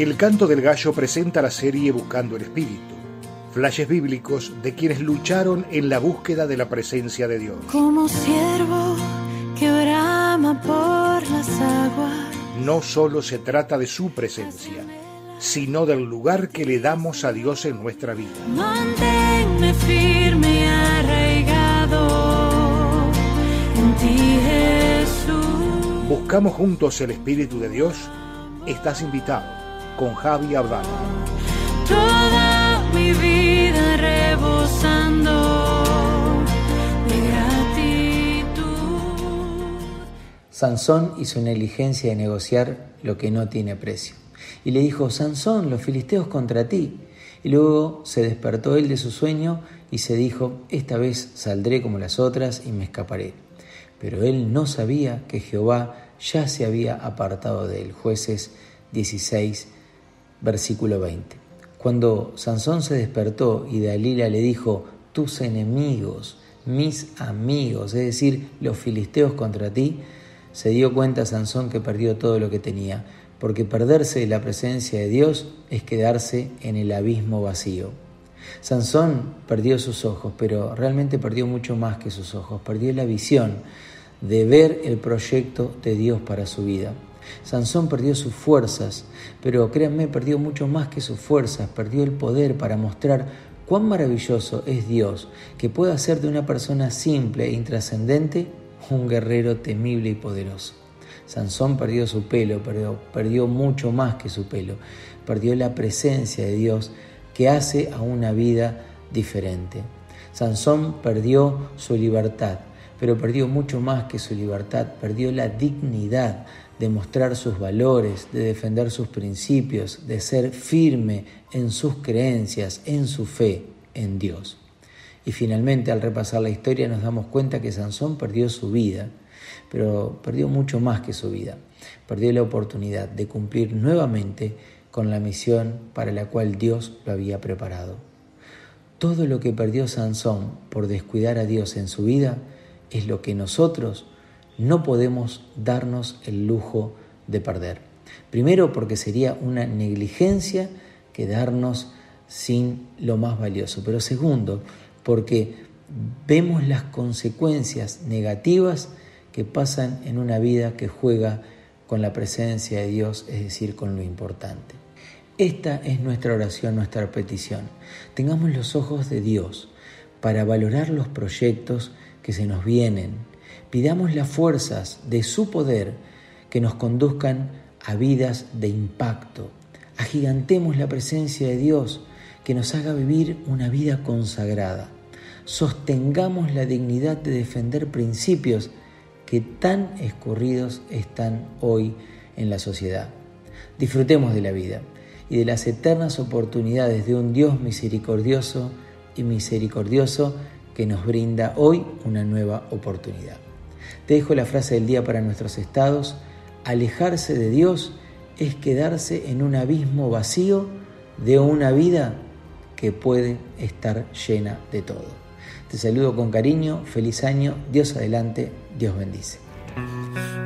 El canto del gallo presenta la serie Buscando el Espíritu, flashes bíblicos de quienes lucharon en la búsqueda de la presencia de Dios. Como siervo que brama por las aguas. No solo se trata de su presencia, sino del lugar que le damos a Dios en nuestra vida. Manténme firme y arraigado en ti, Jesús. Buscamos juntos el Espíritu de Dios. Estás invitado con Javi Abdala. Toda mi vida rebosando de gratitud. Sansón hizo negligencia de negociar lo que no tiene precio. Y le dijo, Sansón, los filisteos contra ti. Y luego se despertó él de su sueño y se dijo, esta vez saldré como las otras y me escaparé. Pero él no sabía que Jehová ya se había apartado de él. Jueces 16, versículo 20. Cuando Sansón se despertó y Dalila le dijo, tus enemigos, mis amigos, es decir, los filisteos contra ti, se dio cuenta Sansón que perdió todo lo que tenía, porque perderse de la presencia de Dios es quedarse en el abismo vacío. Sansón perdió sus ojos, pero realmente perdió mucho más que sus ojos, perdió la visión de ver el proyecto de Dios para su vida. Sansón perdió sus fuerzas, pero créanme, perdió mucho más que sus fuerzas, perdió el poder para mostrar cuán maravilloso es Dios, que puede hacer de una persona simple e intrascendente un guerrero temible y poderoso. Sansón perdió su pelo, pero perdió mucho más que su pelo, perdió la presencia de Dios que hace a una vida diferente. Sansón perdió su libertad, pero perdió mucho más que su libertad, perdió la dignidad de mostrar sus valores, de defender sus principios, de ser firme en sus creencias, en su fe en Dios. Y finalmente al repasar la historia nos damos cuenta que Sansón perdió su vida, pero perdió mucho más que su vida. Perdió la oportunidad de cumplir nuevamente con la misión para la cual Dios lo había preparado. Todo lo que perdió Sansón por descuidar a Dios en su vida es lo que nosotros no podemos darnos el lujo de perder. Primero porque sería una negligencia quedarnos sin lo más valioso, pero segundo porque vemos las consecuencias negativas que pasan en una vida que juega con la presencia de Dios, es decir, con lo importante. Esta es nuestra oración, nuestra petición. Tengamos los ojos de Dios para valorar los proyectos que se nos vienen. Pidamos las fuerzas de su poder que nos conduzcan a vidas de impacto. Agigantemos la presencia de Dios que nos haga vivir una vida consagrada. Sostengamos la dignidad de defender principios que tan escurridos están hoy en la sociedad. Disfrutemos de la vida y de las eternas oportunidades de un Dios misericordioso y misericordioso que nos brinda hoy una nueva oportunidad. Te dejo la frase del día para nuestros estados. Alejarse de Dios es quedarse en un abismo vacío de una vida que puede estar llena de todo. Te saludo con cariño, feliz año, Dios adelante, Dios bendice.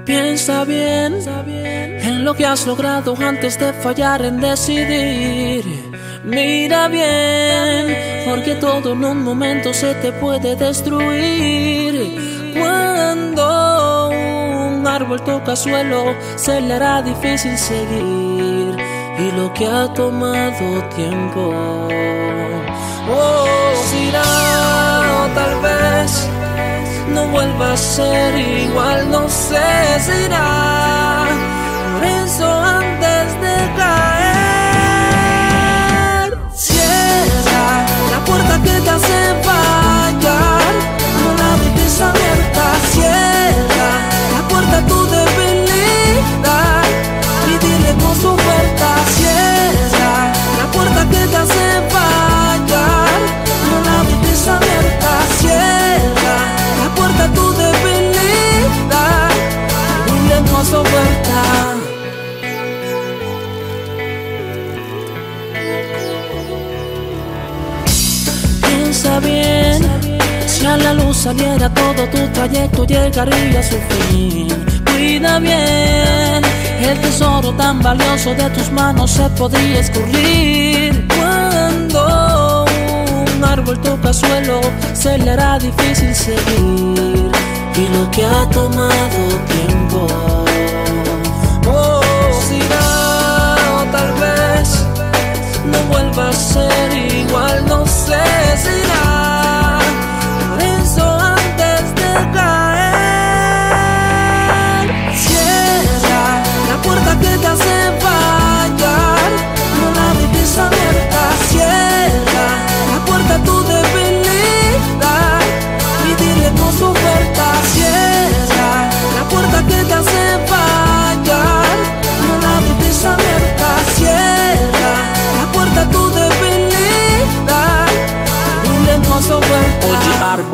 Piensa bien, en lo que has logrado antes de fallar en decidir. Mira bien, porque todo en un momento se te puede destruir. Cuando un árbol toca suelo, se le hará difícil seguir. Y lo que ha tomado tiempo, oh, será tal vez no vuelva a ser igual, no sé si irá. Por eso antes de caer, Piensa bien, si a la luz saliera todo tu trayecto llegaría a su fin. Cuida bien el tesoro tan valioso de tus manos se podría escurrir. Cuando un árbol toca suelo, se le hará difícil seguir. Y lo que ha tomado tiempo,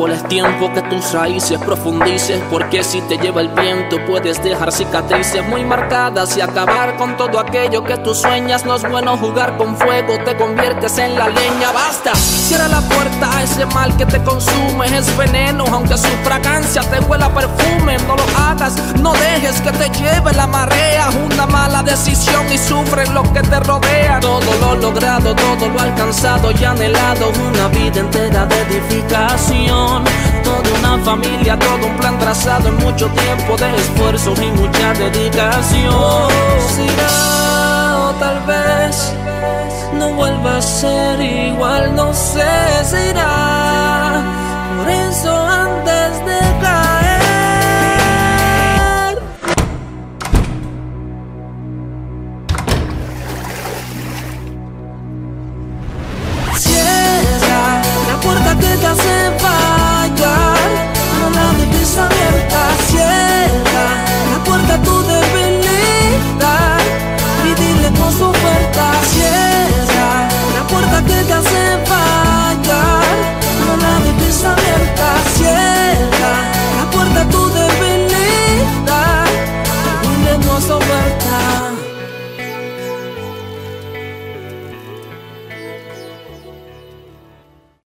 es tiempo que tus raíces profundices Porque si te lleva el viento puedes dejar cicatrices muy marcadas Y acabar con todo aquello que tú sueñas. No es bueno jugar con fuego, te conviertes en la leña. Basta, cierra la puerta a ese mal que te consume Es veneno, aunque su fragancia te huela perfume. No lo hagas, no dejes que te lleve la marea. Una mala decisión y sufre lo que te rodea. Todo lo logrado, todo lo alcanzado y anhelado Una vida entera de edificación Toda una familia, todo un plan trazado En mucho tiempo de esfuerzo y mucha dedicación será tal vez no vuelva a ser igual, no sé si irá. Por eso antes de